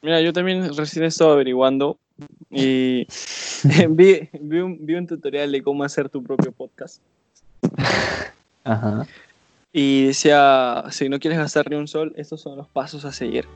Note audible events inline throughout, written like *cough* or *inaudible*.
Mira, yo también recién he estado averiguando y *laughs* vi, vi, un, vi un tutorial de cómo hacer tu propio podcast. Ajá. Y decía, si no quieres gastar ni un sol, estos son los pasos a seguir.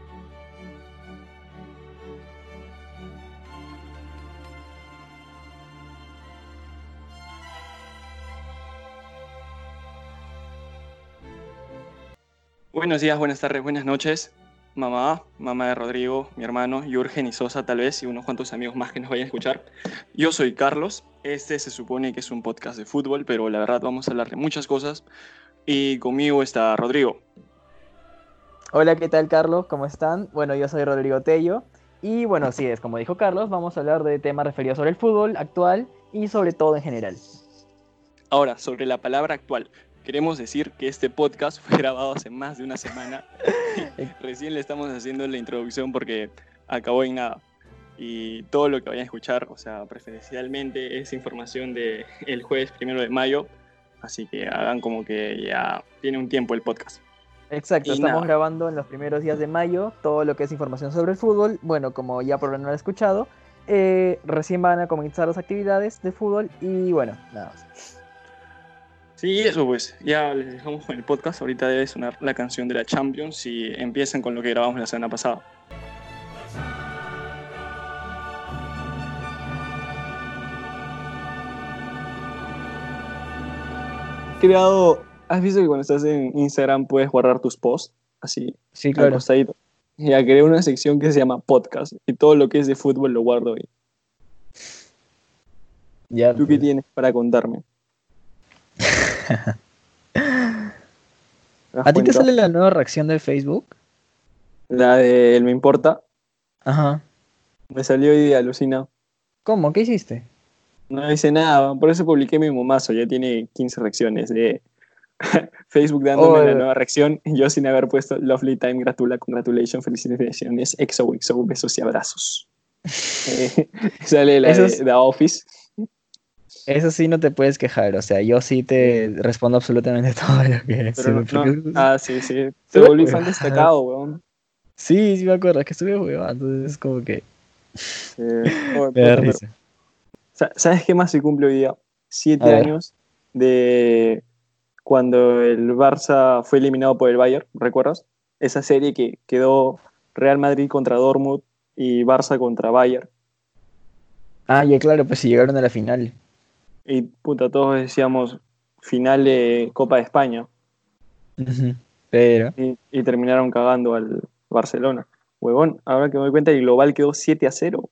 Buenos días, buenas tardes, buenas noches. Mamá, mamá de Rodrigo, mi hermano, Jürgen y Sosa tal vez, y unos cuantos amigos más que nos vayan a escuchar. Yo soy Carlos, este se supone que es un podcast de fútbol, pero la verdad vamos a hablar de muchas cosas. Y conmigo está Rodrigo. Hola, ¿qué tal Carlos? ¿Cómo están? Bueno, yo soy Rodrigo Tello. Y bueno, sí, es como dijo Carlos, vamos a hablar de temas referidos sobre el fútbol actual y sobre todo en general. Ahora, sobre la palabra actual. Queremos decir que este podcast fue *laughs* grabado hace más de una semana. *laughs* Recién le estamos haciendo la introducción porque acabó en nada. Y todo lo que vayan a escuchar, o sea, preferencialmente es información del el jueves primero de mayo. Así que hagan como que ya tiene un tiempo el podcast. Exacto, Y estamos nada. grabando en los primeros días de mayo todo lo que es información sobre el fútbol. Bueno, como ya por lo menos han escuchado, eh, recién van a comenzar las actividades de fútbol y bueno, nada más. Sí, eso pues, ya les dejamos con el podcast. Ahorita debe sonar la canción de la Champions y empiezan con lo que grabamos la semana pasada. Creado, ¿has visto que cuando estás en Instagram puedes guardar tus posts? Así, Sí, al claro. costadito. Ya creé una sección que se llama podcast y todo lo que es de fútbol lo guardo ahí. Ya, ¿Tú qué tienes para contarme? ¿Te das ¿A ti te sale la nueva reacción de Facebook? La de El Me Importa. Ajá. Me salió día, alucinado. ¿Cómo? ¿Qué hiciste? No dice nada, por eso publiqué mi momazo, ya tiene 15 reacciones de *laughs* Facebook dándome Oh, la eh. nueva reacción, yo sin haber puesto Lovely Time, gratula, congratulations, felicitaciones, XOXO, besos y abrazos. *laughs* Eh, *laughs* sale la de es- The Office. Eso sí no te puedes quejar, o sea, yo sí te respondo absolutamente *laughs* todo lo que Pero no, ah, sí, sí. Te volví fan destacado, weón. Sí, sí me acuerdo, es que estuve huevado, entonces es como que *laughs* me da puta, pero- risa. Sa- ¿Sabes qué más se cumple hoy día? Siete años de cuando el Barça fue eliminado por el Bayern, ¿recuerdas? Esa serie que quedó Real Madrid contra Dortmund y Barça contra Bayern. Ah, ya claro, pues si llegaron a la final. Y puta, todos decíamos final de Copa de España. Pero, Y, y terminaron cagando al Barcelona. Huevón, ahora que me doy cuenta, el global quedó 7 a 0.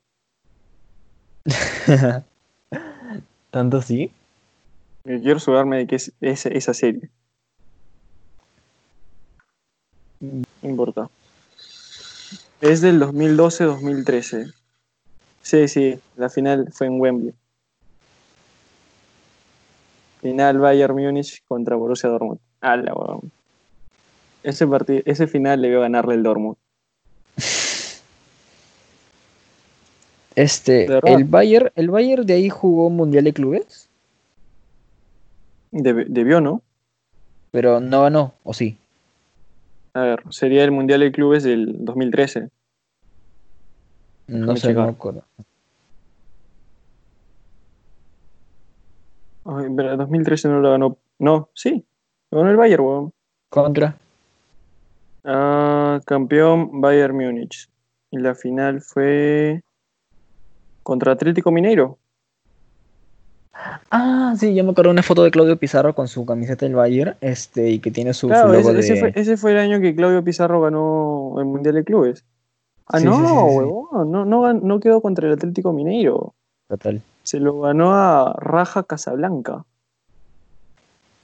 *laughs* ¿tanto sí? Quiero asegurarme de que es, es- esa serie. No importa. Es del 2012-2013. Sí, sí, la final fue en Wembley. Final Bayern Múnich contra Borussia Dortmund. Ala, weón. Ese, partido, ese final debió ganarle el Dortmund. Este, el Bayern, el Bayern de ahí jugó Mundial de Clubes, Deb- debió, ¿no? pero no ganó, ¿o sí? A ver, sería el Mundial de Clubes del 2013. No sé, no me acuerdo. Ay, pero el 2013 no lo ganó. No, sí. Lo ganó el Bayern, weón. Contra. Ah, campeón Bayern Múnich. Y la final fue contra Atlético Mineiro. Ah, sí, yo me acuerdo de una foto de Claudio Pizarro con su camiseta del Bayern, este, y que tiene su, su Claro, logo ese, ese de... fue, ese fue el año que Claudio Pizarro ganó el Mundial de Clubes. Ah, Sí, no, sí, sí, huevón, no, no quedó contra el Atlético Mineiro. Total. Se lo ganó a Raja Casablanca.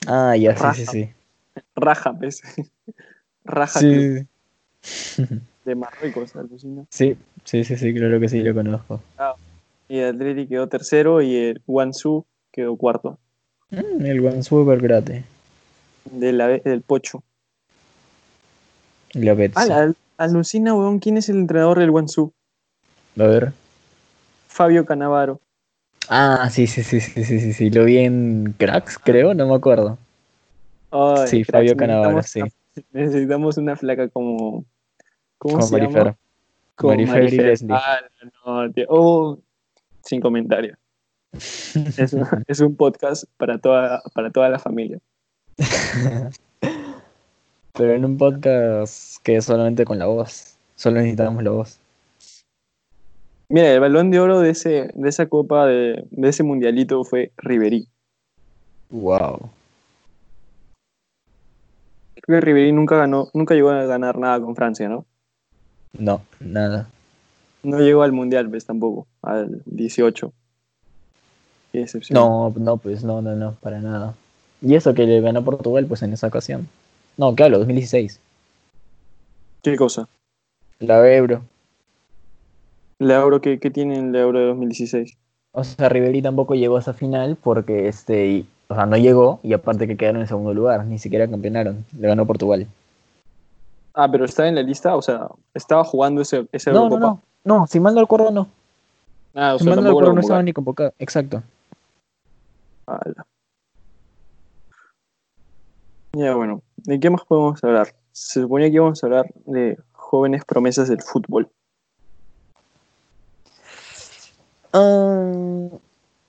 Ah, ya, sí, Raja. sí, *laughs* sí. Raja, pues. *laughs* Raja Club Sí, de Marruecos, alucina. sí, sí, sí, sí, claro que sí, lo conozco. Y el Atlético quedó tercero y el Guangzhou quedó cuarto. Mm, el Guangzhou Belgrade. De la, del Pocho. La Betsi. Ah, la- alucina, weón, ¿quién es el entrenador del Guangzhou? A ver. Fabio Canavaro. Ah, sí, sí, sí, sí, sí, sí, sí, lo vi en Cracks, creo, no me acuerdo. Ay, Sí, cracks, Fabio necesitamos una- *laughs* necesitamos una flaca como. ¿Cómo Como se llama? Marifer. Con Marifer y Marifer. Leslie. Ah, no, tío. Oh, sin comentario. *laughs* Es un, es un podcast para toda, para toda la familia. *laughs* Pero en un podcast que es solamente con la voz. Solo necesitamos la voz. Mira, el balón de oro de, ese, de esa copa, de, de ese mundialito fue Ribery. Wow. Creo que Ribery nunca ganó, nunca llegó a ganar nada con Francia, ¿no? No, nada. No llegó al mundial, pues tampoco, al 18. Qué decepción. No, no, pues no, no, no, para nada. Y eso que le ganó Portugal, pues en esa ocasión. No, claro, 2016. ¿Qué cosa? La Euro. ¿La Euro tiene en la Euro de 2016? O sea, Ribery tampoco llegó a esa final porque este, y- o sea, no llegó y aparte que quedaron en segundo lugar, ni siquiera campeonaron. Le ganó Portugal. Ah, pero está en la lista, o sea, estaba jugando ese, esa No, no, Eurocopa. no. No, si mal no recuerdo, no. Ah, o Si sea, mal no recuerdo, no estaba ni convocado. Exacto. Ala. Ya, bueno, ¿de qué más podemos hablar? Se suponía que íbamos a hablar de jóvenes promesas del fútbol. Ah,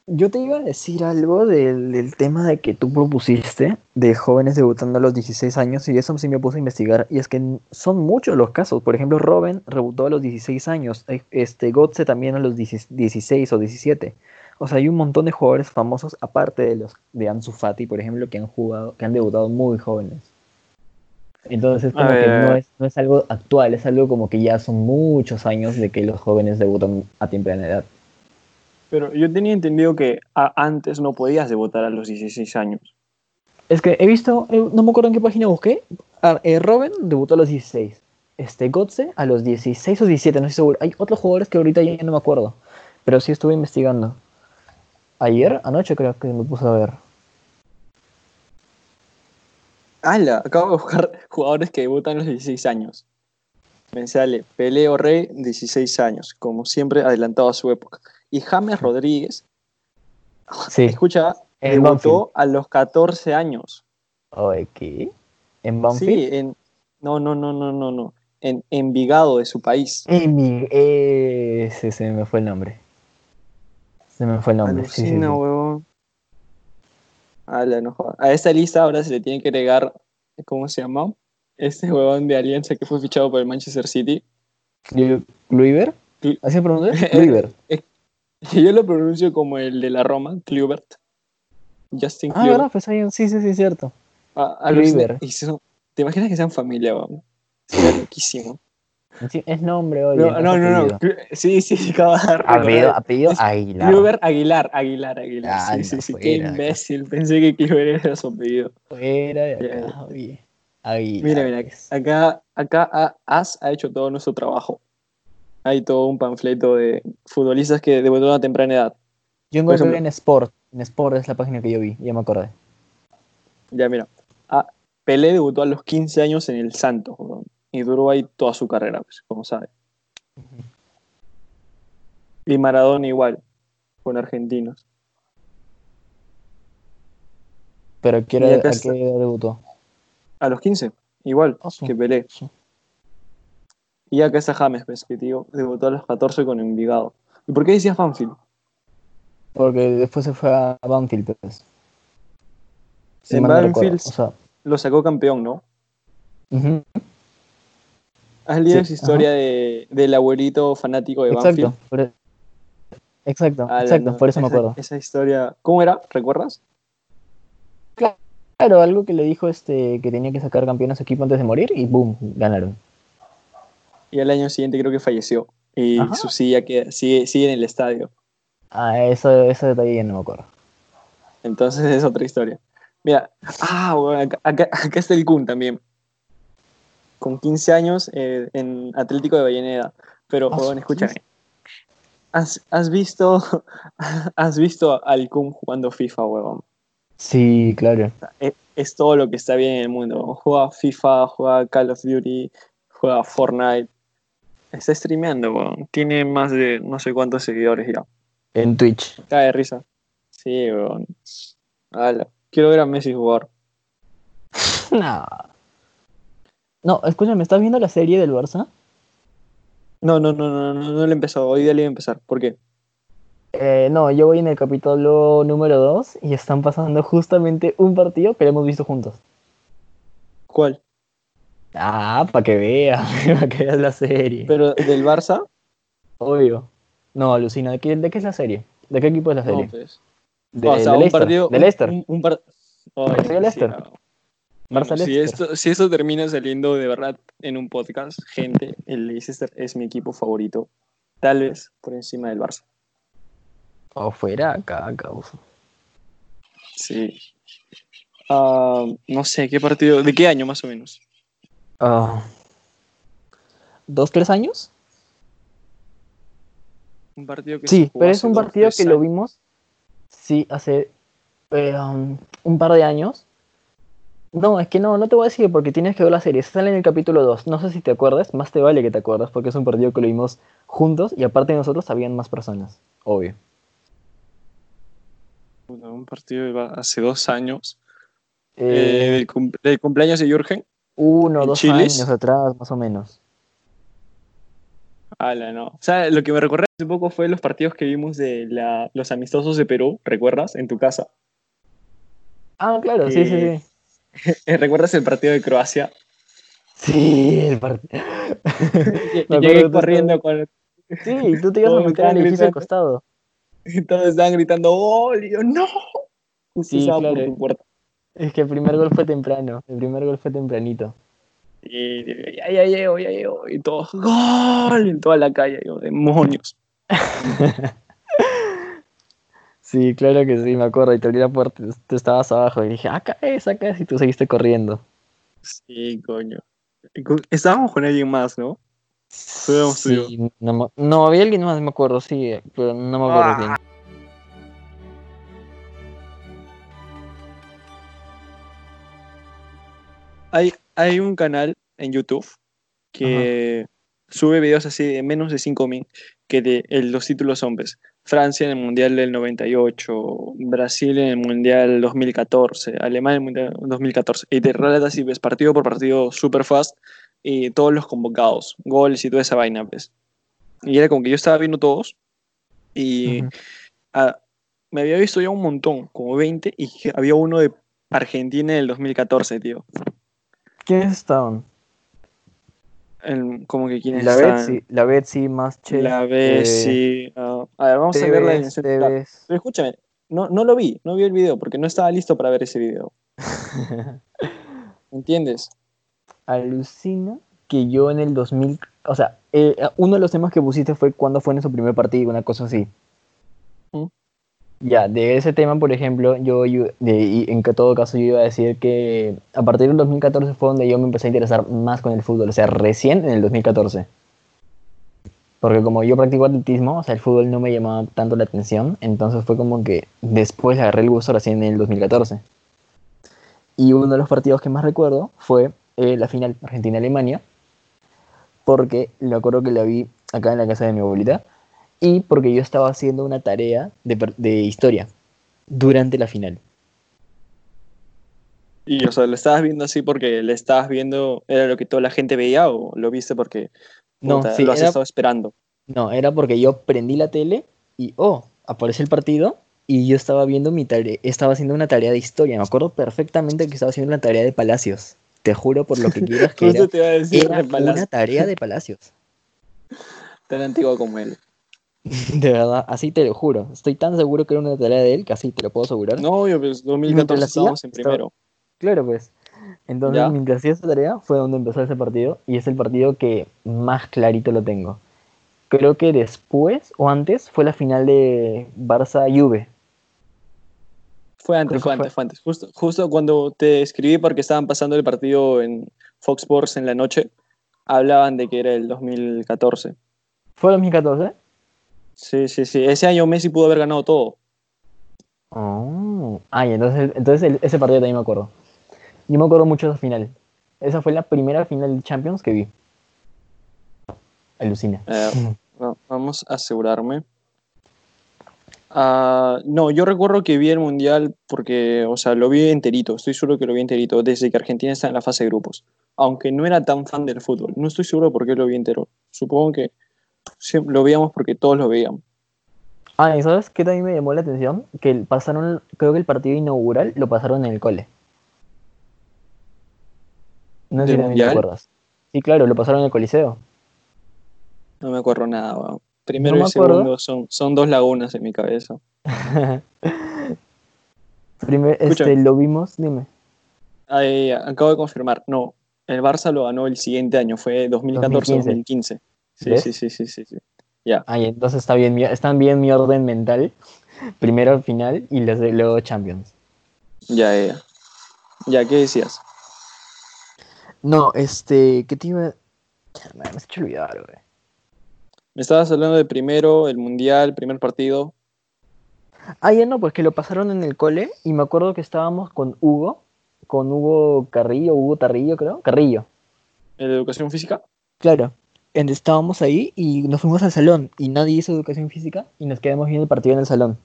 yo te iba a decir algo del, del tema de que tú propusiste de jóvenes debutando a los 16 años y eso sí me puse a investigar y es que son muchos los casos. Por ejemplo, Robin debutó a los 16 años, eh, este Gotze también a los 10 16 o 17. O sea, hay un montón de jugadores famosos aparte de los de Ansu Fati, por ejemplo, que han jugado, que han debutado muy jóvenes. Entonces es como que ver. no es, no es algo actual, es algo como que ya son muchos años de que los jóvenes debutan a temprana edad. Pero yo tenía entendido que antes no podías debutar a los 16 años. Es que he visto, eh, no me acuerdo en qué página busqué. Eh, Robin debutó a los 16. Este Gotze a los 16 o 17, no estoy seguro. Hay otros jugadores que ahorita ya no me acuerdo. Pero sí estuve investigando. Ayer, anoche creo que me puse a ver. ¡Hala! Acabo de buscar jugadores que debutan a los 16 años. Me sale Pelé o Rey, 16 años, como siempre adelantado a su época. Y James Rodríguez, Sí, escucha, en debutó a los 14 años. ¿qué? ¿En Banfield? Sí, en. No, no, no, no, no, no. En Envigado de su país. Ese se me fue el nombre. Se me fue el nombre. sí, sí, Alucina, sí. huevón. Ala, no jodas. A esta lista ahora se le tiene que agregar, ¿cómo se llama? Este huevón de Alianza que fue fichado por el Manchester City. Clu- ¿Así se pronuncia? *laughs* Kluivert. *laughs* Yo lo pronuncio como el de la Roma, Kluivert. Justin Ah, Kluivert. ¿verdad? Pues hay un... Sí, sí, sí, cierto. Ah. Kluivert. Son- ¿Te imaginas que sean familia, huevón? Sería loquísimo. Sí, es nombre, oye. No, no, no, no. Sí, sí, *laughs* dar- Apellido, apellido Aguilar. Kluivert Aguilar, Aguilar, Aguilar. Ah, sí, no, sí, sí, qué imbécil. Pensé que Kluivert era su apellido. Fuera de acá, oye. Aguilar. Mira, mira, acá, acá a- As ha hecho todo nuestro trabajo. Hay todo un panfleto de futbolistas que debutaron a temprana edad. Yo encontré en Sport. En Sport es la página que yo vi, ya me acordé. Ya, mira. A- Pelé debutó a los 15 años en el Santos y duró ahí toda su carrera, pues, como sabe. Y Maradona igual, con argentinos. Pero ¿qué Y era, acá ¿a qué edad debutó? A los 15, igual Ah, sí. que Pelé. Sí. Y acá está James, pues, que tío, debutó a los 14 con Envigado. ¿Y por qué decías Banfield? Porque después se fue a Banfield, pues. Si En Banfield O sea, Lo sacó campeón, ¿no? ujú, ¿Has leído Sí, esa historia de, del abuelito fanático de exacto. Banfield? por e- Exacto, Ah, exacto, no, por eso me acuerdo. Esa historia, ¿cómo era? ¿Recuerdas? Claro, algo que le dijo este que tenía que sacar campeón a su equipo antes de morir y boom, ganaron. Y al año siguiente creo que falleció. Y Ajá. su silla que sigue, sigue en el estadio. Ah, eso, ese detalle ya no me acuerdo. Entonces es otra historia. Mira, ah, bueno, acá, acá- acá está el Kun también. Con 15 años eh, en Atlético de Avellaneda. Pero, Ah, bueno, escúchame. ¿Has, has visto, *laughs* has visto al Kun jugando FIFA, huevón? Sí, claro. es, es todo lo que está bien en el mundo. Juega FIFA, juega Call of Duty, juega Fortnite. Está streameando, weón. Tiene más de no sé cuántos seguidores ya. En Twitch. Cae de risa. Sí, weón. Ala. Quiero ver a Messi jugar. *laughs* No. No, escúchame, ¿estás viendo la serie del Barça? No, no, no, no, no, no le he empezado. Hoy día le iba a empezar. ¿Por qué? Eh, no, yo voy en el capítulo número 2 y están pasando justamente un partido que lo hemos visto juntos. ¿Cuál? Ah, para que veas, *laughs* para que veas la serie. ¿Pero del Barça? Obvio. No, alucina. ¿De qué, ¿De qué es la serie? ¿De qué equipo es la serie? No, pues. de, o sea, de un Leicester, partido. de Leicester. Un, par- Leicester. Barça si, Leicester. esto, si esto termina saliendo de verdad en un podcast, gente, el Leicester es mi equipo favorito. Tal vez por encima del Barça. O fuera acá, causa. Sí. Ah, no sé, ¿qué partido? ¿De qué año más o menos? Ah, ¿Dos, tres años? Un partido que Sí, se pero es un partido que lo vimos, sí, hace eh, um, un par de años. No, es que no, no te voy a decir porque tienes que ver la serie. Sale en el capítulo 2. No sé si te acuerdas, más te vale que te acuerdas porque es un partido que lo vimos juntos y aparte de nosotros habían más personas, obvio. Un partido hace dos años. Eh, Eh, del, cum- del cumpleaños de Jürgen. Uno, ¿en dos Chilis? años atrás, más o menos. Ala, no. O sea, lo que me recuerda hace poco fue los partidos que vimos de la- los amistosos de Perú, ¿recuerdas? En tu casa. Ah, claro, sí, sí, sí. *laughs* ¿Recuerdas el partido de Croacia? Sí, el partido. *laughs* Llegué corriendo con... Sí, y tú te ibas a meter al edificio al costado. y *laughs* Todos estaban gritando yo ¡No! Justo Sí, estaba por claro. tu puerta. Es que el primer gol fue temprano. El primer gol fue tempranito. Y ya, ya llego, ya llego. Y todos ¡Gol! En toda la calle. Yo, demonios. *laughs* Sí, claro que sí, me acuerdo. Y te abrí la puerta, tú estabas abajo. Y dije, acá es, acá es. Y tú seguiste corriendo. Sí, coño. Estábamos con alguien más, ¿no? Sí, no, había alguien más, me acuerdo, sí, pero no me acuerdo Ah. bien. Hay, hay un canal en YouTube que sube videos así de menos de 5 min, que de, el- los títulos son, pues, Francia en el Mundial del 98, Brasil en el Mundial 2014, Alemania en el Mundial 2014, y te relata así, ves, partido por partido super fast, y todos los convocados, goles y toda esa vaina, pues. Y era como que yo estaba viendo todos, y me había visto ya un montón, como 20, y había uno de Argentina en el 2014, tío. ¿Quiénes estaban? El- como que quiénes La estaban. Betsy, la Betsy, más Che. La Bessie. ah, a ver, vamos a ver la alineación. Tevez. Pero escúchame, no, no lo vi, no vi el video porque no estaba listo para ver ese video. *laughs* ¿Entiendes? Alucina que yo en el 2000, o sea, eh, uno de los temas que pusiste fue cuándo fue en su primer partido, una cosa así. Ya, de ese tema, por ejemplo, yo, yo- de, en todo caso yo iba a decir que a partir del 2014 fue donde yo me empecé a interesar más con el fútbol, o sea, recién en el 2014. Porque como yo practico atletismo, o sea, el fútbol no me llamaba tanto la atención, entonces fue como que después agarré el gusto recién en el 2014. Y uno de los partidos que más recuerdo fue eh, la final Argentina-Alemania, porque me acuerdo que la vi acá en la casa de mi abuelita, y porque yo estaba haciendo una tarea de, de historia durante la final. Y, o sea, ¿lo estabas viendo así porque le estabas viendo, era lo que toda la gente veía o lo viste porque No, puta, sí, lo has era, estado esperando? no, era porque yo prendí la tele y, oh, aparece el partido y yo estaba viendo mi tarea, estaba haciendo una tarea de historia. Me acuerdo perfectamente que estaba haciendo una tarea de Palacios. Te juro por lo que quieras que *laughs* era, te iba a decir era de Palacio, una tarea de Palacios. *laughs* tan antiguo como él. *laughs* De verdad, así te lo juro. Estoy tan seguro que era una tarea de él que así te lo puedo asegurar. No, yo pues mientras 2014 la hacía, estábamos en estaba- primero. Claro, pues. Entonces, Ya. mientras hacía esa tarea, fue donde empezó ese partido. Y es el partido que más clarito lo tengo. Creo que después o antes fue la final de Barça-Juve. Fue antes, fue antes, fue antes. Justo, justo cuando te escribí porque estaban pasando el partido en Fox Sports en la noche, hablaban de que era el 2014. ¿Fue 2014? Sí, sí, sí. Ese año Messi pudo haber ganado todo. Oh. Ay, entonces, entonces ese partido también me acuerdo. Yo me acuerdo mucho de esa final. Esa fue la primera final de Champions que vi. Alucina. Eh, *laughs* va- vamos a asegurarme. Ah, no, yo recuerdo que vi el Mundial porque, o sea, lo vi enterito, estoy seguro que lo vi enterito, desde que Argentina está en la fase de grupos. Aunque no era tan fan del fútbol, no estoy seguro por qué lo vi entero. Supongo que lo veíamos porque todos lo veíamos. Ah, ¿y sabes qué también me llamó la atención? Que pasaron, creo que el partido inaugural lo pasaron en el cole. No sé si ¿Del también te acuerdas. Sí, claro, lo pasaron en el Coliseo. No me acuerdo nada. Primero No y segundo son, son dos lagunas en mi cabeza. *laughs* Escúchame. este, lo vimos, dime. Ay, acabo de confirmar. No, el Barça lo ganó el siguiente año, fue 2014-2015. Sí, sí, sí, sí, sí, sí. Ay, entonces está bien, mi- están bien mi orden mental. *laughs* Primero final y luego Champions. Ya, ya, ya. Ya, ¿qué decías? No, este, ¿qué te iba? Me has hecho olvidar, güey. Me estabas hablando de primero, el Mundial, primer partido. Ah, ya no, pues que lo pasaron en el cole y me acuerdo que estábamos con Hugo, con Hugo Carrillo, Hugo Tarrillo, creo. Carrillo. ¿El de educación física? Claro. Estábamos ahí y nos fuimos al salón y nadie hizo educación física y nos quedamos viendo el partido en el salón.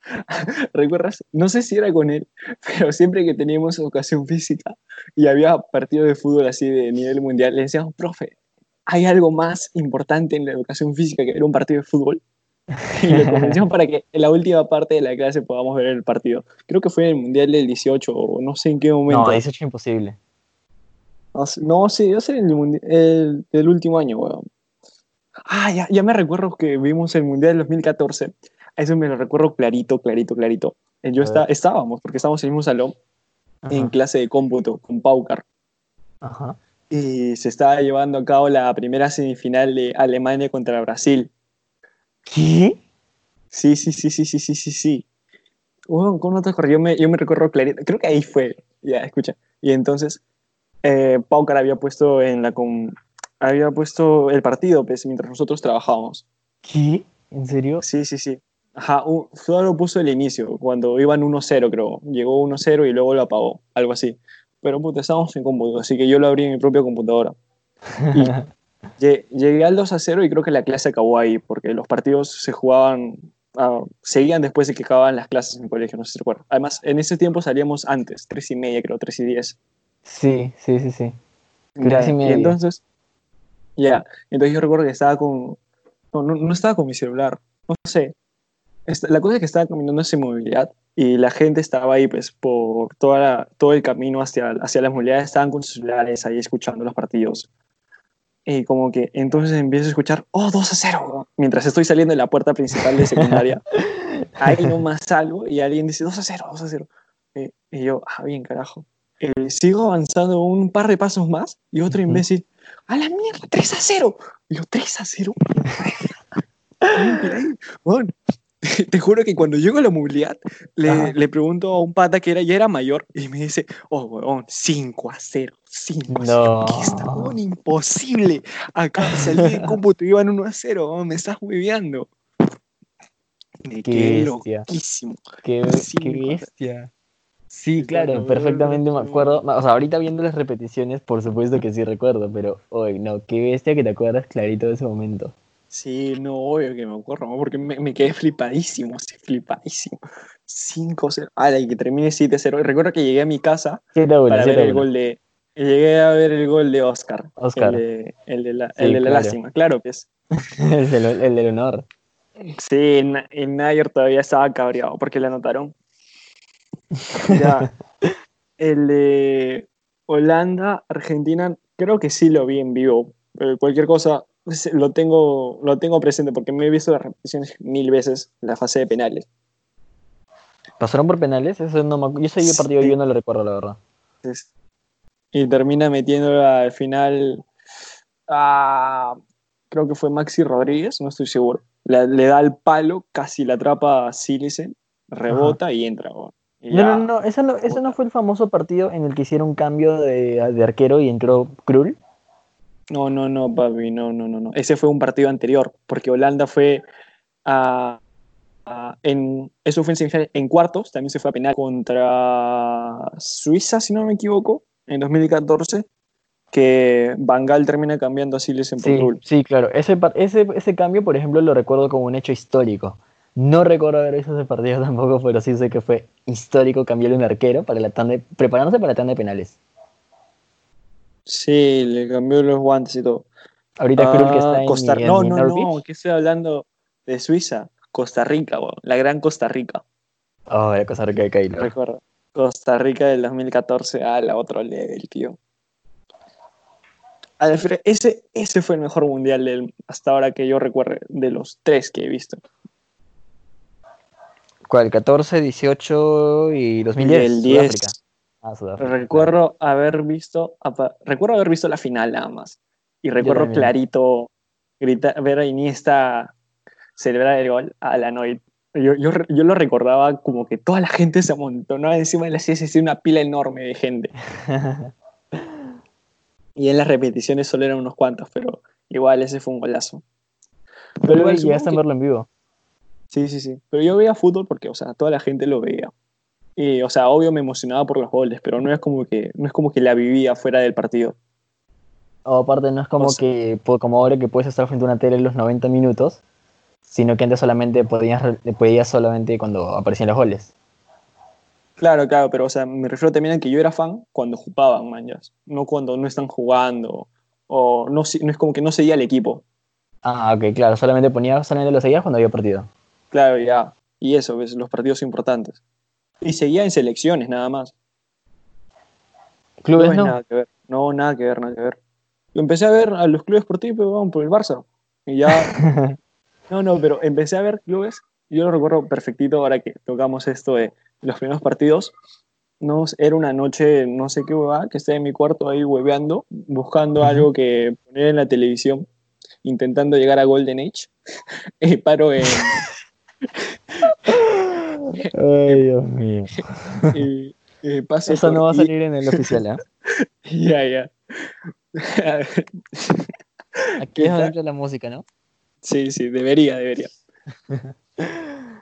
*laughs* ¿Recuerdas? No sé si era con él, *laughs* pero siempre que teníamos educación física y había partidos de fútbol así de nivel mundial, le decíamos, profe, ¿hay algo más importante en la educación física que ver un partido de fútbol? Y lo convencimos para que en la última parte de la clase podamos ver el partido. Creo que fue en el mundial del 18 o no sé en qué momento. No, eso es imposible. No, sí, yo sé el, el del último año, weón. Ah, ya, ya me recuerdo que vimos el Mundial del 2014. Eso me lo recuerdo clarito, clarito, clarito. Yo está, estábamos, porque estábamos en el mismo salón, en clase de cómputo, con Paucar. Ajá. Y se estaba llevando a cabo la primera semifinal de Alemania contra Brasil. ¿Qué? Sí, sí, sí, sí, sí, sí, sí, sí. Weón, ¿cómo no te acuerdas? Yo me, yo me recuerdo clarito. Creo que ahí fue. Ya, escucha. Y entonces, eh, Paucar había puesto en la com- había puesto el partido pues, mientras nosotros trabajábamos. ¿Qué? ¿En serio? Sí, sí, sí. Ajá, un- solo puso el inicio, cuando iban 1-0, creo. Llegó 1-0 y luego lo apagó, algo así. Pero puta, estábamos en cómputo, así que yo lo abrí en mi propia computadora. Y *laughs* lle- llegué al 2-0 y creo que la clase acabó ahí, porque los partidos se jugaban, ah, seguían después de que acababan las clases en el colegio, no sé si recuerdo. Además, en ese tiempo salíamos antes, 3 y media, creo, 3 y 10. Sí, sí, sí, sí. Ya, y y media. entonces, ya, entonces yo recuerdo que estaba con, no, no, no estaba con mi celular, no sé. La cosa es que estaba caminando sin movilidad y la gente estaba ahí, pues, por toda la- todo el camino hacia, hacia las movilidades, estaban con sus celulares ahí escuchando los partidos. Y como que entonces empiezo a escuchar, oh, 2 a 0, mientras estoy saliendo de la puerta principal de secundaria. *laughs* ahí nomás salgo y alguien dice 2 a 0, 2 a 0. Eh, y yo, ah, bien, carajo. Eh, sigo avanzando un par de pasos más y otro imbécil, a la mierda, 3 a 0. Y yo, 3 a 0. *laughs* Bueno, *laughs* te juro que cuando llego a la movilidad, le, le pregunto a un pata que era, ya era mayor y me dice, oh, weón, 5 a 0, 5 a 0. No. ¿Qué está, weón? Imposible. Acá salí de cómputo, iban 1 a 0, weón, me estás hueveando. Qué bestia. loquísimo. Qué, qué bestia. Sí, Sí, claro, perfectamente me acuerdo. O sea, ahorita viendo las repeticiones, por supuesto que sí recuerdo, pero hoy no, qué bestia que te acuerdas clarito de ese momento. Sí, no, obvio que me acuerdo, ¿no? porque me, me quedé flipadísimo, sí, flipadísimo. 5-0, ala, y que termine 7-0. Recuerdo que llegué a mi casa 7 para ver el gol de. Llegué a ver el gol de Oscar. Oscar. El de, el de la, Sí, el de la claro. lástima, claro, pues. *laughs* el, del, el del honor. Sí, Nayer todavía estaba cabreado porque le anotaron. *laughs* El de Holanda, Argentina, creo que sí lo vi en vivo. Eh, cualquier cosa lo tengo, lo tengo presente porque me he visto las repeticiones mil veces en la fase de penales. ¿Pasaron por penales? Eso no me Yo ese partido Sí. yo no lo recuerdo, la verdad. Y termina metiendo al final. a- creo que fue Maxi Rodríguez, no estoy seguro. Le da el palo, casi la atrapa a Silicen, rebota y entra. weón. No, no, no, ese no, ese no fue el famoso partido en el que hicieron cambio de, de arquero y entró Krul. No, no, no, papi, no, no, no, no. Ese fue un partido anterior, porque Holanda fue a, a- en eso fue en en cuartos, también se fue a penal contra Suiza, si no me equivoco, en 2014, que Bangal termina cambiando a Silesen por Sí, sí, claro. Ese, par- ese, ese cambio, por ejemplo, lo recuerdo como un hecho histórico. No recuerdo haber visto ese partido *laughs* tampoco, pero sí sé que fue histórico cambiarle un arquero para la tanda de- preparándose para la tanda de penales. Sí, le cambió los guantes y todo. Ahorita creo que está Ah, en Costa en No, no, no, que estoy hablando de Suiza. Costa Rica. La gran Costa Rica. Oh, la Costa Rica de Keylor. Recuerdo. Costa Rica del 2014 a la otro level, tío. Alfred, ese, ese fue el mejor mundial del- hasta ahora que yo recuerde, de los tres que he visto. ¿Cuál? 14, 18 y 2010. el Sudáfrica. 10. Ah, Sudáfrica. Recuerdo haber visto, recuerdo haber visto la final nada más. Y recuerdo clarito gritar, ver a Iniesta celebrar el gol a la noche. Yo, yo, re- yo lo recordaba como que toda la gente se amontonaba encima de la CSC, una pila enorme de gente. *laughs* Y en las repeticiones solo eran unos cuantos, pero igual ese fue un golazo. Pero igual llegaste a verlo en vivo. Sí, sí, sí. Pero yo veía fútbol porque, o sea, toda la gente lo veía. Y, o sea, obvio me emocionaba por los goles, pero no es como que, no es como que la vivía fuera del partido. O aparte no es como O sea- que po- como ahora que puedes estar frente a una tele los 90 minutos, sino que antes solamente podías, podías solamente cuando aparecían los goles. Claro, claro, pero, o sea, me refiero también a que yo era fan cuando jugaban, manjas. No cuando no están jugando. O no, no es como que no seguía el equipo. Ah, ok, claro, solamente ponías, solamente lo seguías cuando había partido. Claro, ya. Y eso, ves, los partidos importantes. Y seguía en selecciones, nada más. Clubes Clubes no. nada que ver. No, nada que ver, nada que ver. Yo empecé a ver a los clubes por ti, pero vamos por el Barça. Y ya. *laughs* no, no, pero empecé a ver clubes. Yo lo recuerdo perfectito ahora que tocamos esto de los primeros partidos. No, era una noche, no sé qué huevada, que estaba en mi cuarto ahí hueveando, buscando algo que poner en la televisión, intentando llegar a Golden Age. *laughs* y paro en. Ay, Dios mío. *laughs* y, y paso Eso no va a salir en el oficial, ¿ah? *laughs* Ya, ya. Aquí es donde la música, ¿no? Sí, sí, debería, debería. *laughs*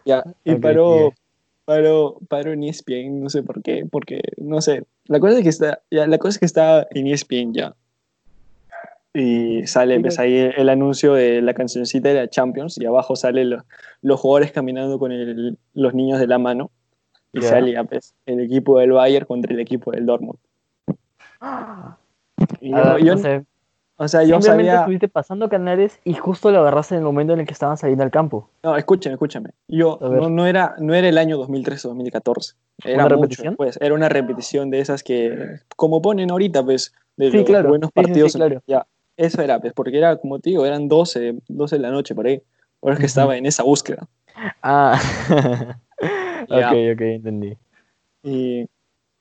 ya, y paró, paró, paró en ESPN, no sé por qué, porque, no sé, la cosa es que está, ya, la cosa es que está en ESPN ya. Y sale pues, ahí el anuncio de la cancioncita de la Champions y abajo salen los, los jugadores caminando con el- los niños de la mano. Y Ya. salía pues, el equipo del Bayern contra el equipo del Dortmund. Y A yo, yo- no sé, o sea, yo simplemente sabía... estuviste pasando canales y justo lo agarraste en el momento en el que estaban saliendo al campo. No, escúchame, escúchame. Yo no, no era, no era el año 2013 o 2014. Era ¿Una mucho repetición? después. Era una repetición de esas que, como ponen ahorita, pues, de Sí, los claro. buenos Sí, sí, sí, partidos. claro. Ya, eso era, pues, porque era, como te digo, eran 12, 12 de la noche por ahí. Por eso que estaba en esa búsqueda. Ah, *laughs* Ya. ok, ok, entendí. Y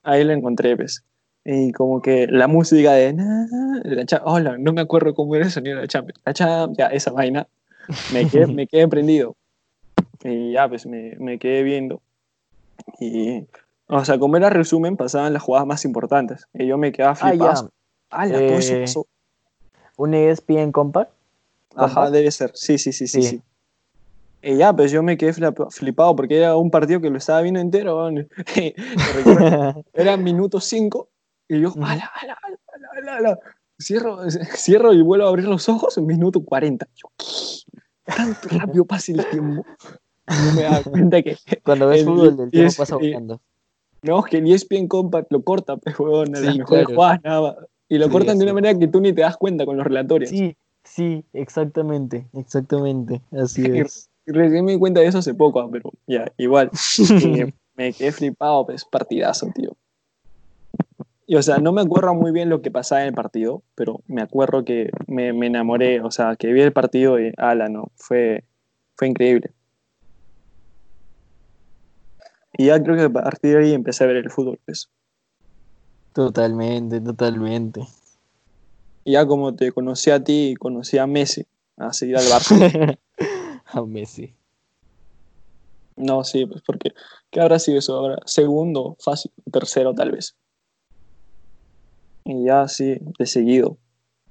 ahí lo encontré, pues. Y como que la música de... de la Hola, no me acuerdo cómo era el sonido de la Champions. La Champions, ya, esa vaina. Me quedé, me quedé prendido. Y ya, pues me, me quedé viendo. Y, o sea, como era resumen, pasaban las jugadas más importantes. Y yo me quedaba Ah, flipado. ya. ¡Hala, todo eso Eh! ¿Un E ESPN Compact? Ajá, debe ser. Sí, sí, sí, sí, Sí. sí. Y ya, pues yo me quedé flip- flipado porque era un partido que lo estaba viendo entero. *laughs* *laughs* Era minuto 5 y yo, ala, ala, ala, ala. Cierro, *laughs* cierro y vuelvo a abrir los ojos en minuto 40. Yo. Tanto rápido pasa el tiempo. No me daba cuenta que, Cuando ves El- fútbol, el tiempo es- pasa volando. no, que el E ESPN Compact lo corta, pues, huevón, a las Sí, mejores claro. jugadas, nada más. Y lo Sí, cortan de una manera que tú ni te das cuenta con los relatorios. Sí, sí, exactamente, exactamente, así es. Y recién me di cuenta de eso hace poco, ah, pero ya, igual. Y *laughs* me quedé flipado, pues, partidazo, tío. Y, o sea, no me acuerdo muy bien lo que pasaba en el partido, pero me acuerdo que me, me enamoré, o sea, que vi el partido y, ala, no, fue, fue increíble. Y ya creo que a partir de ahí empecé a ver el fútbol, pues. Totalmente, totalmente. Y ya como te conocí a ti conocí a Messi, a seguir al Barça. *laughs* A Messi. no, sí, pues porque, ¿qué habrá sido eso ahora? Segundo, fácil, tercero tal vez. Y ya, sí, de seguido.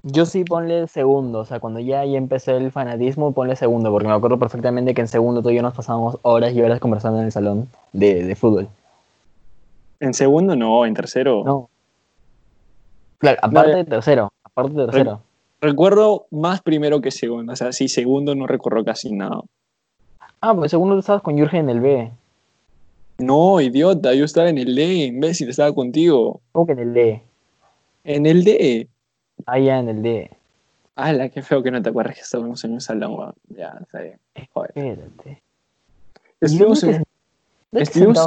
Yo sí ponle segundo, o sea, cuando ya, ya empecé el fanatismo, ponle segundo, porque me acuerdo perfectamente que en segundo tú y yo nos pasábamos horas y horas conversando en el salón de, de fútbol. En segundo, no, en tercero. No. Claro, aparte de tercero, aparte de tercero. Recuerdo más primero que segundo. O sea, sí, segundo no recuerdo casi nada. Ah, pues segundo tú estabas con Jürgen en el B. No, idiota, yo estaba en el D, imbécil, estaba contigo. ¿Cómo que en el D? En el D. Ah, ya, en el D. ¡Hala, qué feo que no te acuerdas que estábamos en un salón, weón! Ya, está bien. Joder. Espérate. Estuvimos ¿Y dónde en- estuvimos-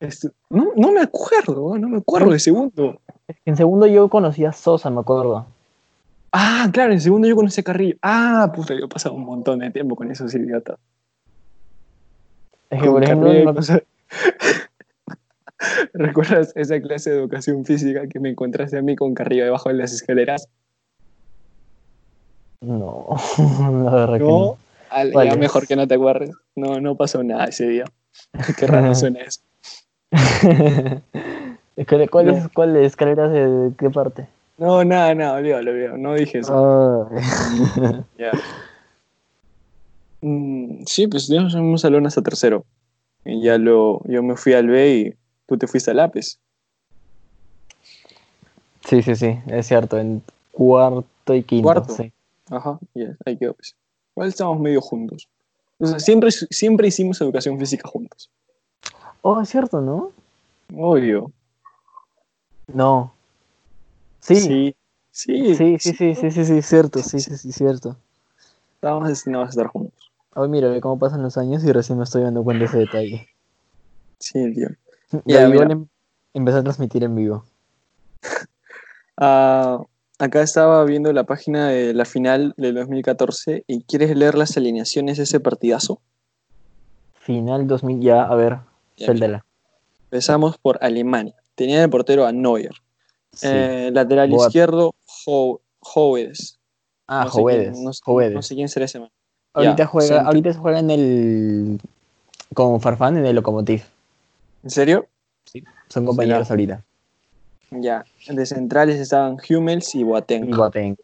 estu- no, no me acuerdo, no me acuerdo de segundo. En segundo yo conocí a Sosa, me acuerdo. Ah, claro, en segundo yo conocí a Carrillo. Ah, puta, yo he pasado un montón de tiempo con esos idiotas. Es que, por ejemplo, Carrillo, me- o sea, ¿Recuerdas esa clase de educación física que me encontraste a mí con Carrillo debajo de las escaleras? no, *laughs* la verdad que No, no. Al- ¿Cuál ya mejor que no te acuerdes. No, no pasó nada ese día. *laughs* Qué raro *laughs* suena eso. Es ¿Cuál No. es, cuál es? ¿Escaleras de qué parte? No, nada, nada, olvídalo, olvídalo. No dije eso. Ya. Mm, sí, pues en un salón hasta tercero. Y ya lo, yo me fui al B y tú te fuiste al lápiz. sí, sí, sí, es cierto. En cuarto y quinto. Cuarto. sí. Ajá, ya, ahí quedó. Pues. Igual estábamos medio juntos. O sea, siempre, siempre hicimos educación física juntos. Oh, es cierto, ¿no? Obvio. No. Sí, sí, Sí. Sí, sí, sí, sí, sí, cierto, sí, sí, sí, cierto. Estábamos destinados a estar juntos. Ay, mira, ve cómo pasan los años y recién me estoy dando cuenta de ese detalle. Sí, tío. *laughs* Y ahí em- empecé a transmitir en vivo. *laughs* Ah, acá estaba viendo la página de la final del 2014 y ¿quieres leer las alineaciones de ese partidazo? Final 2000, ya, a ver. Empezamos por Alemania. Tenía de portero a Neuer. Sí. Eh, lateral Boat. izquierdo, Ho- Hoedes. ah, no quién- no sé- Jovedes. no sé quién será ese man. ahorita, juega, centro. ahorita se juega en el... Con Farfán en el Lokomotiv. ¿En serio? Son compañeros ahorita. Ya. De centrales estaban Hummels y Boateng. Y Boateng.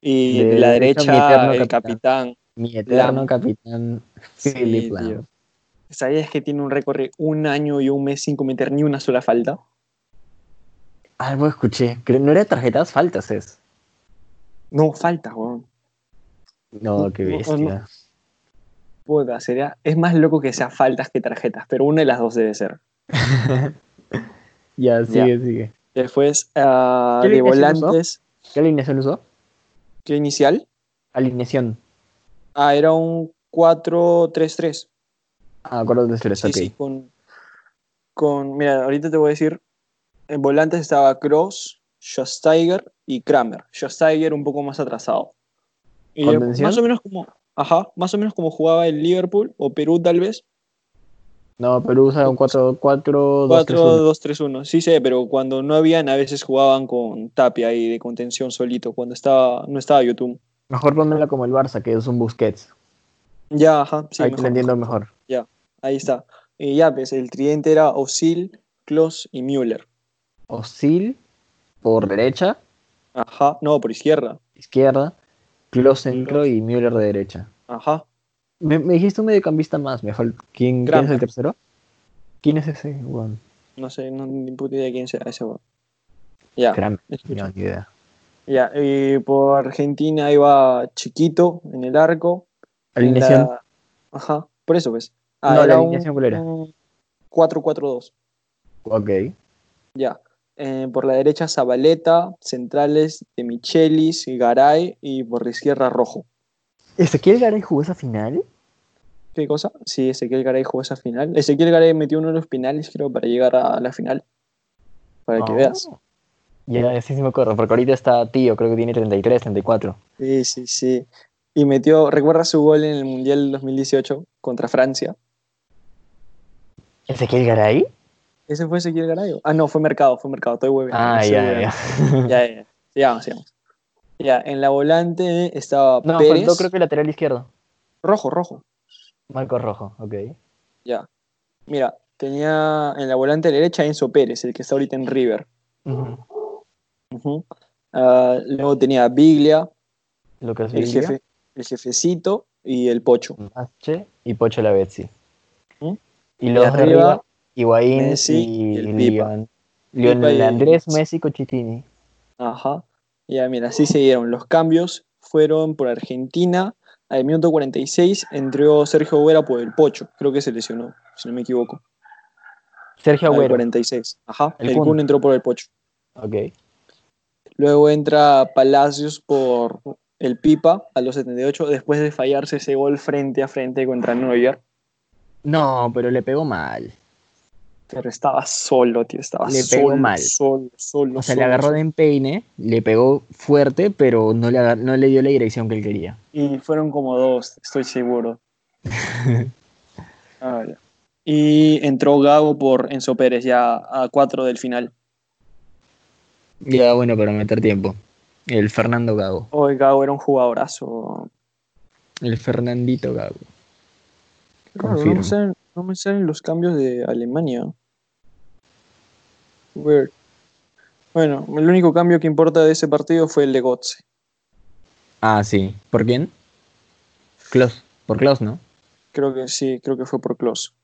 Y De de la derecha, mi el capitán. capitán. Mi eterno Lam. capitán Sí. ¿Sabías que tiene un récord de un año y un mes sin cometer ni una sola falta? Algo escuché. No era tarjetas, faltas es. No, falta, weón. No, qué No, no, bestia. Puta, sería. Es más loco que sea faltas que tarjetas, pero una de las dos debe ser. *laughs* ya, sigue, sigue. Después, ah, ¿Qué de alineación usó? volantes, ¿Qué alineación usó? ¿qué inicial? Alineación. Ah, era un 4-3-3. Ah, acuerdo de tres, Sí, ok. sí, con, con. Mira, ahorita te voy a decir. En volantes estaba Cross, Schosteiger y Kramer. Schosteiger un poco más atrasado. Y más o menos como. Ajá, más o menos como jugaba el Liverpool o Perú, tal vez. No, Perú usa un 4 4 2 3 1. 4-2-3-1. Sí sé, pero cuando no habían, a veces jugaban con Tapia ahí de contención solito, cuando estaba, no estaba YouTube. Mejor ponmela como el Barça, que es un Busquets. Ya, ajá, sí, Ahí mejor, te entiendo mejor. ahí está. Y ya, pues, el tridente era Osil, Klos y Müller. Osil por derecha, Ajá, no, por izquierda. izquierda, Klose centro y Müller de derecha. Ajá. Me, me dijiste un mediocampista más, me fal- ¿Quién, ¿quién es el tercero? ¿Quién es ese? Bueno, No sé, no ni puta idea quién sea ese weón. Ya, escucha. no, ni idea. Ya, y por Argentina iba Chiquito en el arco. Alineación. la- Ajá, por eso pues. Ah, No, la era un- alineación, ¿cuál era? un 4-4-2. Ok. Ya. Eh, por la derecha Zabaleta, centrales de Michelis Garay y por la izquierda Rojo. ¿Ezequiel Garay jugó esa final? ¿Qué cosa? Sí, Ezequiel Garay jugó esa final. Ezequiel Garay metió uno de los penales, creo, para llegar a la final. Para que Ah. veas. Ya, sí, sí me acuerdo, porque ahorita está tío, creo que tiene 33, 34. Sí, sí, sí. Y metió, ¿recuerdas su gol en el Mundial 2018 contra Francia? ¿Ezequiel Garay? ¿Ese fue Ezequiel Garay? Ah, no, fue Mercado, fue Mercado, estoy hueveando, Ah, ya, ya. Ya, ya. Sigamos, sigamos. Ya, en la volante estaba No, Pérez. faltó creo que lateral izquierdo. Rojo, rojo. Marco Rojo, ok. Ya. Mira, tenía en la volante derecha Enzo Pérez, el que está ahorita en River. Ah, luego tenía Biglia, Lucas el, Villa, jefe, el jefecito y el Pocho. Mache y Pocho Lavezzi. ¿Mm? Y los de arriba, arriba, Higuaín Messi y, y. Leon- Lionel Pipa y- Andrés Messi Cochitini. Ajá. Ya, mira, así se dieron. Los cambios fueron por Argentina. Al minuto 46 entró Sergio Vera por el Pocho. Creo que se lesionó, si no me equivoco. Sergio Al Agüero. 46. Ajá. El El. Kun entró por el Pocho. Ok. Luego entra Palacios por el Pipa a los 78 después de fallarse ese gol frente a frente contra Neuer. No, pero le pegó mal. Pero estaba solo, tío, estaba Le solo, pegó mal. solo, solo, O sea, le agarró de empeine, le pegó fuerte, pero no le, no le dio la dirección que él quería. Y fueron como dos, estoy seguro. *laughs* Ah. Y entró Gago por Enzo Pérez ya a cuatro del final. Ya, bueno, para meter tiempo. El Fernando Gago. Hoy Gago era un jugadorazo. El Fernandito Gago. Claro, no me, salen, no me salen los cambios de Alemania. Weird. Bueno, el único cambio que importa de ese partido fue el de Gotze. Ah, sí. ¿Por quién? Klaus. Por Klaus, ¿no? Creo que sí, creo que fue por Klos.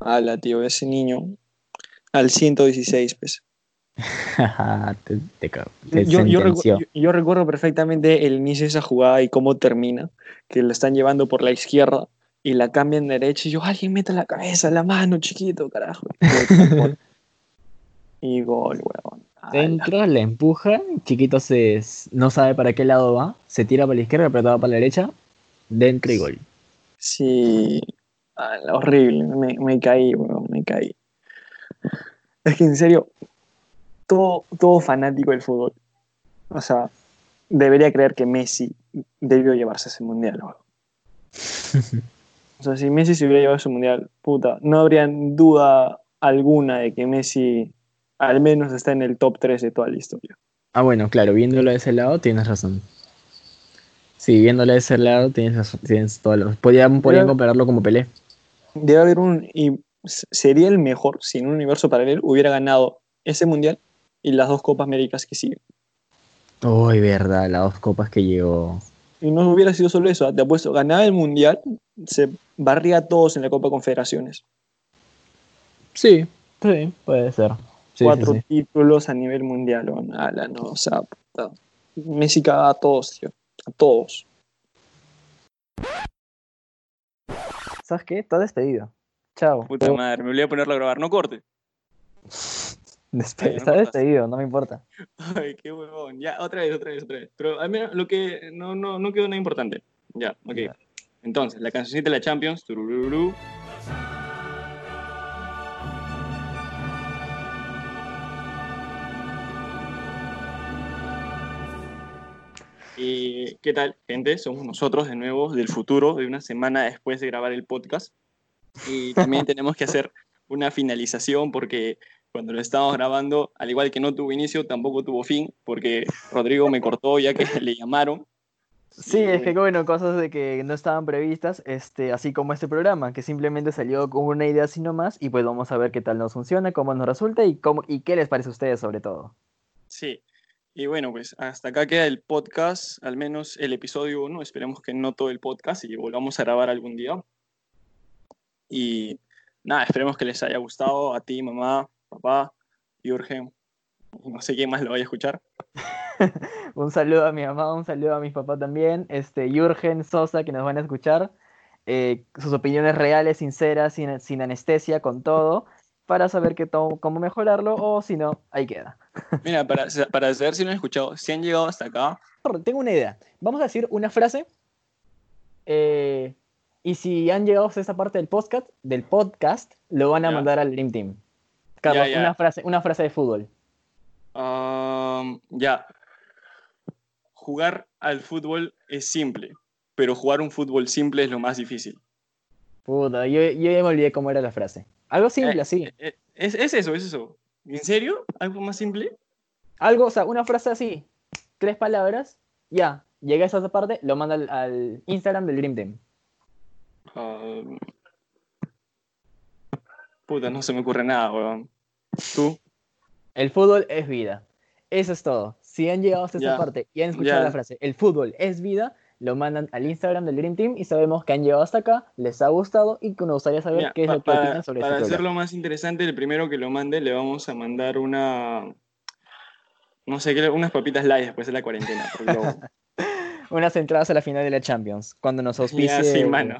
Ala, tío, ese niño. Al 116, pues. *laughs* te, te cago. Te Yo, yo, recu- sentenció. yo- yo recuerdo perfectamente el inicio de esa jugada y cómo termina. Que la están llevando por la izquierda y la cambian derecha. Y yo, alguien mete la cabeza, la mano, chiquito, carajo. *laughs* Y gol, weón. Dentro la empuja, chiquito se no sabe para qué lado va, se tira para la izquierda, apretado para la derecha, dentro y gol. Sí, horrible, me, me caí, weón, me caí. Es que en serio, todo, todo fanático del fútbol, o sea, debería creer que Messi debió llevarse ese mundial, weón. *laughs* O sea, si Messi se hubiera llevado ese mundial, puta, no habría duda alguna de que Messi al menos está en el top 3 de toda la historia. Ah, bueno, claro, viéndolo de ese lado tienes razón. Sí, viéndolo de ese lado tienes razón, tienes razón. Podrían, podrían compararlo como Pelé. Debe haber un. Y sería el mejor si en un universo paralelo hubiera ganado ese mundial y las dos Copas Américas que siguen. Uy, verdad, las dos copas que llegó. Y no hubiera sido solo eso, te apuesto, ganaba el mundial, se barría a todos en la Copa Confederaciones. Sí, sí, puede ser. Sí, Cuatro sí. títulos a nivel mundial, weón. Ala, no, o sea, puta. Messi caga a todos, tío. A todos. ¿Sabes qué? Está despedido. Chao. Puta madre, me olvidé ponerlo a grabar, no corte. *laughs* Despe- no está importa. despedido, no me importa. *laughs* Ay, qué huevón. Ya, otra vez, otra vez, otra vez. Pero al menos lo que no, no, no quedó nada importante. Ya, ok. Ya. Entonces, la cancioncita de la Champions. turururú. Y, ¿Qué tal, gente? Somos nosotros de nuevo del futuro, de una semana después de grabar el podcast. Y también *laughs* tenemos que hacer una finalización porque cuando lo estábamos grabando, al igual que no tuvo inicio, tampoco tuvo fin, porque Rodrigo me cortó ya que le llamaron. Sí, es que bueno, cosas de que no estaban previstas, este, así como este programa, que simplemente salió con una idea así nomás, y pues vamos a ver qué tal nos funciona, cómo nos resulta y cómo, y qué les parece a ustedes sobre todo. Sí. Y bueno, pues hasta acá queda el podcast, al menos el episodio 1. Esperemos que no todo el podcast y volvamos a grabar algún día. Y nada, esperemos que les haya gustado a ti, mamá, papá, Jürgen. y No sé quién más lo vaya a escuchar. *laughs* Un saludo a mi mamá, un saludo a mis papás también, este, Jürgen, Sosa, que nos van a escuchar, eh, sus opiniones reales, sinceras, sin, sin anestesia, con todo, para saber qué to- cómo mejorarlo, o si no, ahí queda. *laughs* Mira, para, para saber si lo han escuchado, si han llegado hasta acá, Tengo una idea. Vamos a decir una frase. eh, y si han llegado hasta esa parte del podcast, del podcast, lo van a mandar al Dream Team. Carlos. Una, frase, una frase de fútbol. um, ya. Jugar al fútbol es simple, pero jugar un fútbol simple es lo más difícil. Puta, yo, yo ya me olvidé cómo era la frase. Algo simple, Eh, así. eh, Es, es eso, es eso. ¿En serio? ¿Algo más simple? Algo, o sea, una frase así. Tres palabras. Ya. Llega a esa parte, lo manda al, al Instagram del Dream Team. Um, puta, no se me ocurre nada, weón. ¿Tú? El fútbol es vida. Eso es todo. Si han llegado hasta Ya, esa parte y han escuchado la frase, el fútbol es vida, lo mandan al Instagram del Dream Team y sabemos que han llegado hasta acá, les ha gustado y que nos gustaría saber Mira, qué es lo que opinan sobre para este hacerlo más interesante, el primero que lo mande le vamos a mandar una. No sé qué, unas papitas light después de la cuarentena. *laughs* Unas entradas a la final de la Champions. Cuando nos *laughs* auspicie, ya, sí, mano.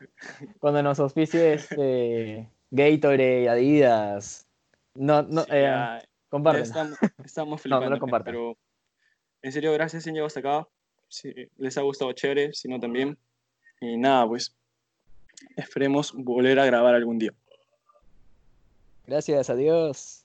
*laughs* cuando nos auspicie este, Gatorade, Adidas. No, no, Sí, eh, estamos, estamos No, no lo flipando. compartan. pero en serio, gracias, llegado hasta acá. Si les ha gustado chévere, si no también. Y nada, pues esperemos volver a grabar algún día. Gracias, adiós.